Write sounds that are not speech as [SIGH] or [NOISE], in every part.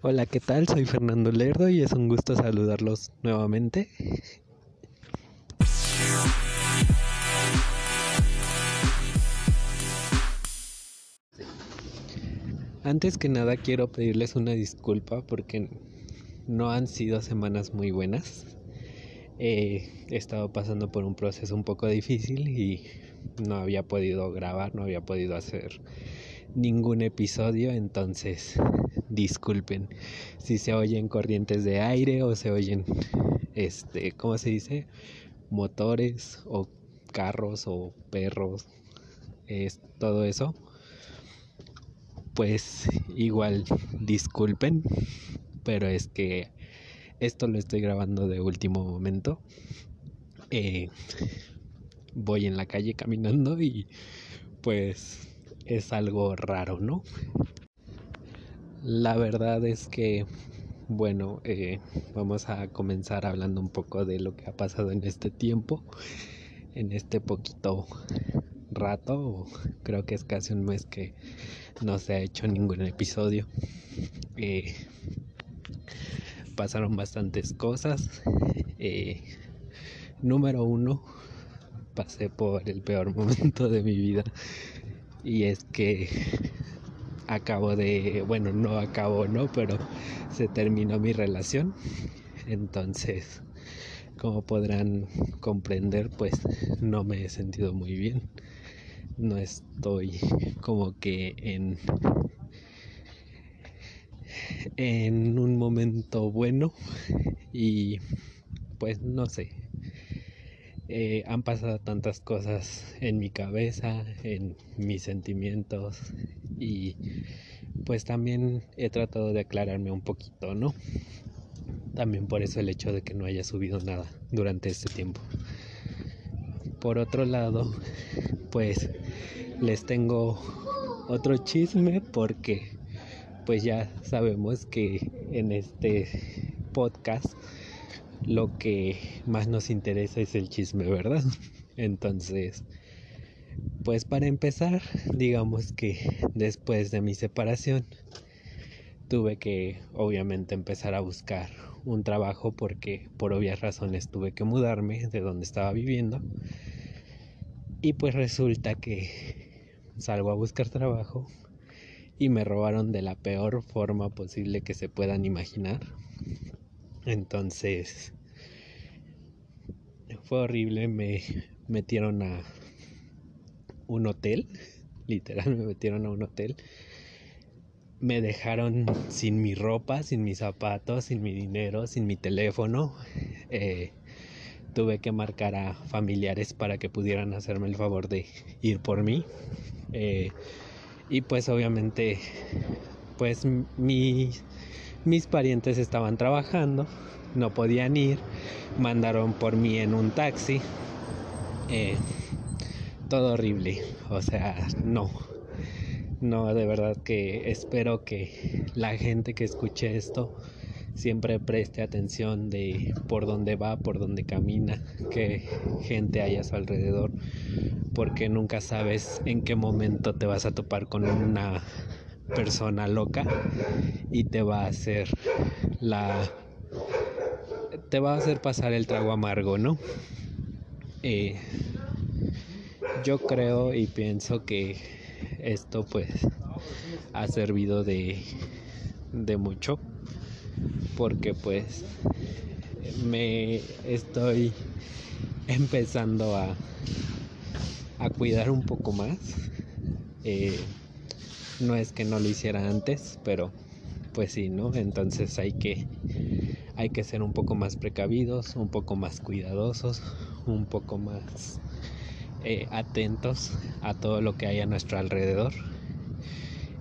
Hola, ¿qué tal? Soy Fernando Lerdo y es un gusto saludarlos nuevamente. Antes que nada quiero pedirles una disculpa porque no han sido semanas muy buenas. he estado pasando por un proceso un poco difícil y no había podido grabar, no había podido hacer ningún episodio, entonces disculpen si se oyen corrientes de aire o se oyen, este, ¿cómo se dice? Motores o carros o perros, es todo eso. Pues igual disculpen, pero es que esto lo estoy grabando de último momento. Eh, voy en la calle caminando y pues es algo raro, ¿no? La verdad es que, bueno, eh, vamos a comenzar hablando un poco de lo que ha pasado en este tiempo, en este poquito rato, creo que es casi un mes que no se ha hecho ningún episodio. Eh, pasaron bastantes cosas. Eh, número uno, pasé por el peor momento de mi vida y es que [LAUGHS] acabo de, bueno, no acabo, ¿no? Pero se terminó mi relación. Entonces, como podrán comprender, pues no me he sentido muy bien. No estoy como que en en un momento bueno y pues no sé eh, han pasado tantas cosas en mi cabeza, en mis sentimientos y pues también he tratado de aclararme un poquito, ¿no? También por eso el hecho de que no haya subido nada durante este tiempo. Por otro lado, pues les tengo otro chisme porque pues ya sabemos que en este podcast lo que más nos interesa es el chisme, ¿verdad? [LAUGHS] Entonces, pues para empezar, digamos que después de mi separación, tuve que obviamente empezar a buscar un trabajo porque por obvias razones tuve que mudarme de donde estaba viviendo. Y pues resulta que salgo a buscar trabajo y me robaron de la peor forma posible que se puedan imaginar. Entonces, fue horrible, me metieron a un hotel, literal me metieron a un hotel. Me dejaron sin mi ropa, sin mis zapatos, sin mi dinero, sin mi teléfono. Eh, tuve que marcar a familiares para que pudieran hacerme el favor de ir por mí. Eh, y pues obviamente, pues mis parientes estaban trabajando no podían ir, mandaron por mí en un taxi. Eh, todo horrible, o sea, no. No, de verdad que espero que la gente que escuche esto siempre preste atención de por dónde va, por dónde camina, qué gente hay a su alrededor, porque nunca sabes en qué momento te vas a topar con una persona loca y te va a hacer la te va a hacer pasar el trago amargo, ¿no? Eh, yo creo y pienso que esto pues ha servido de, de mucho porque pues me estoy empezando a, a cuidar un poco más. Eh, no es que no lo hiciera antes, pero pues sí, ¿no? Entonces hay que hay que ser un poco más precavidos, un poco más cuidadosos, un poco más eh, atentos a todo lo que hay a nuestro alrededor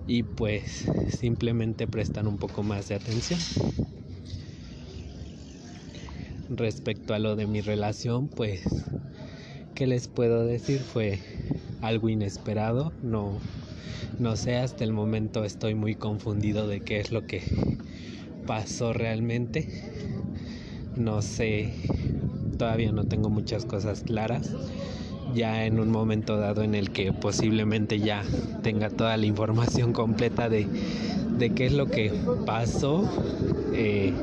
y pues simplemente prestan un poco más de atención. Respecto a lo de mi relación, pues, ¿qué les puedo decir? Fue algo inesperado, no, no sé, hasta el momento estoy muy confundido de qué es lo que pasó realmente. No sé, todavía no tengo muchas cosas claras. Ya en un momento dado en el que posiblemente ya tenga toda la información completa de, de qué es lo que pasó, eh,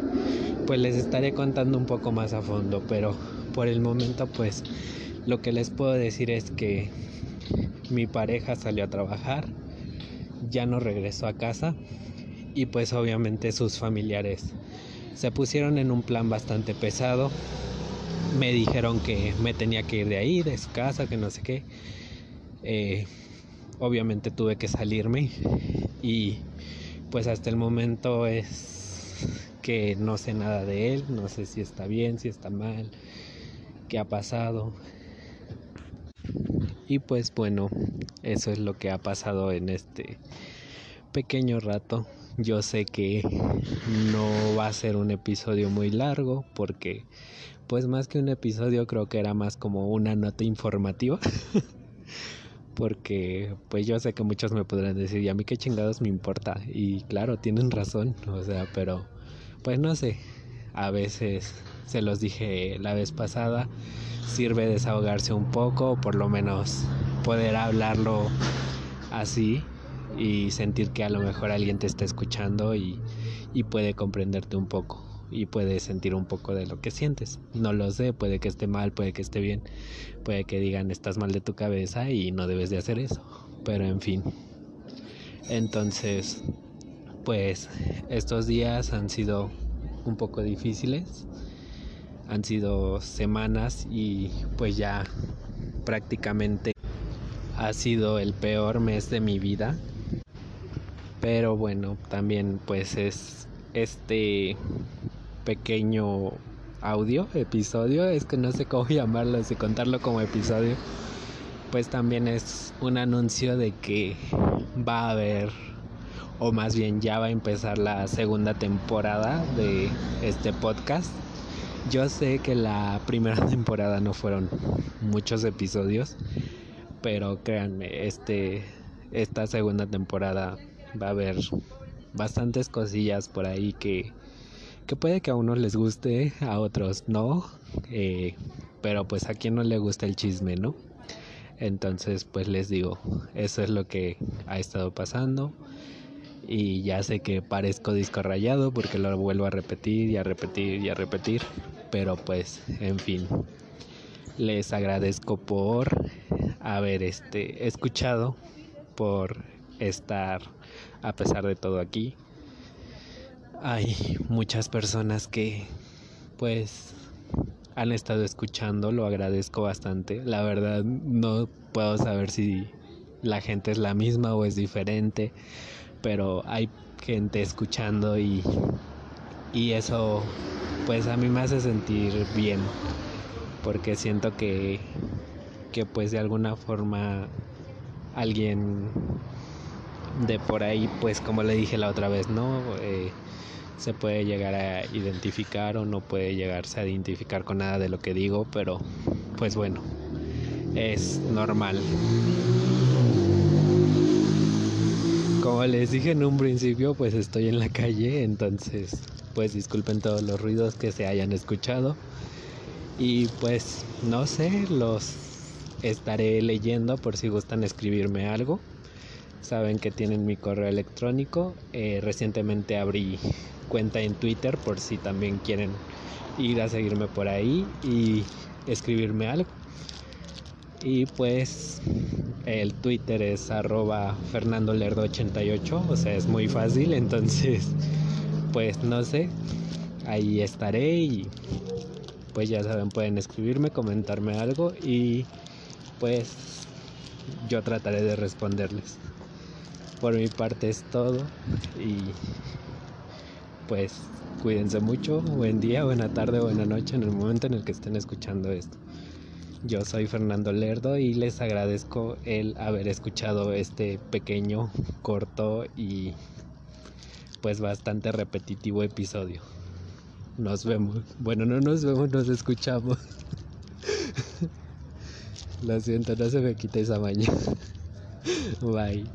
pues les estaré contando un poco más a fondo, pero por el momento pues lo que les puedo decir es que mi pareja salió a trabajar, ya no regresó a casa y pues obviamente sus familiares se pusieron en un plan bastante pesado. Me dijeron que me tenía que ir de ahí, de su casa, que no sé qué. Eh, obviamente tuve que salirme y pues hasta el momento es que no sé nada de él, no sé si está bien, si está mal, qué ha pasado. Y pues bueno, eso es lo que ha pasado en este pequeño rato. Yo sé que no va a ser un episodio muy largo porque pues más que un episodio creo que era más como una nota informativa. [LAUGHS] porque pues yo sé que muchos me podrán decir, ¿y a mí qué chingados me importa? Y claro, tienen razón, o sea, pero pues no sé, a veces se los dije la vez pasada, sirve desahogarse un poco, por lo menos poder hablarlo así y sentir que a lo mejor alguien te está escuchando y, puede comprenderte un poco y puede sentir un poco de lo que sientes. No lo sé, puede que esté mal, puede que esté bien, puede que digan estás mal de tu cabeza y no debes de hacer eso. Pero en fin. Entonces, pues estos días han sido un poco difíciles. Han sido semanas y pues ya prácticamente ha sido el peor mes de mi vida pero bueno, también pues es este pequeño audio, episodio, es que no sé cómo [LAUGHS] llamarlo, si contarlo como episodio, pues también es un anuncio de que va a haber, o más bien ya va a empezar la segunda temporada de este podcast. Yo sé que la primera [LAUGHS] temporada no fueron muchos episodios, pero créanme, este, esta segunda temporada va a haber bastantes cosillas por ahí que, que puede que a unos les guste, a otros no, eh, pero pues a quien no le gusta el chisme, ¿no? Entonces pues les digo, eso es lo que ha estado pasando y ya sé que parezco disco rayado porque lo vuelvo a repetir y a repetir y a repetir, pero pues en fin, les agradezco por haber este escuchado, por estar a pesar de todo aquí. Hay muchas personas que pues han estado escuchando, lo agradezco bastante. La verdad no puedo saber si la gente es la misma o es diferente, pero hay gente escuchando y, y eso pues a mí me hace sentir bien, porque siento que, que pues de alguna forma alguien de por ahí, pues como le dije la otra vez, ¿no? Eh, se puede llegar a identificar o no puede llegarse a identificar con nada de lo que digo, pero pues bueno, es normal. Como les dije en un principio, pues estoy en la calle, entonces pues disculpen todos los ruidos que se hayan escuchado. Y pues no sé, los estaré leyendo por si gustan escribirme algo saben que tienen mi correo electrónico. Eh, recientemente abrí cuenta en Twitter por si también quieren ir a seguirme por ahí y escribirme algo. Y pues el Twitter es arroba fernandolerdo88, o sea, es muy fácil, entonces pues no sé, ahí estaré y pues ya saben, pueden escribirme, comentarme algo y pues yo trataré de responderles por mi parte es todo y pues cuídense mucho, buen día, buena tarde, buena noche en el momento en el que estén escuchando esto. Yo soy Fernando Lerdo y les agradezco el haber escuchado este pequeño, corto y pues bastante repetitivo episodio. Nos vemos. Bueno, no nos vemos, nos escuchamos. [LAUGHS] Lo siento, no se me quita esa mañana. [LAUGHS] Bye.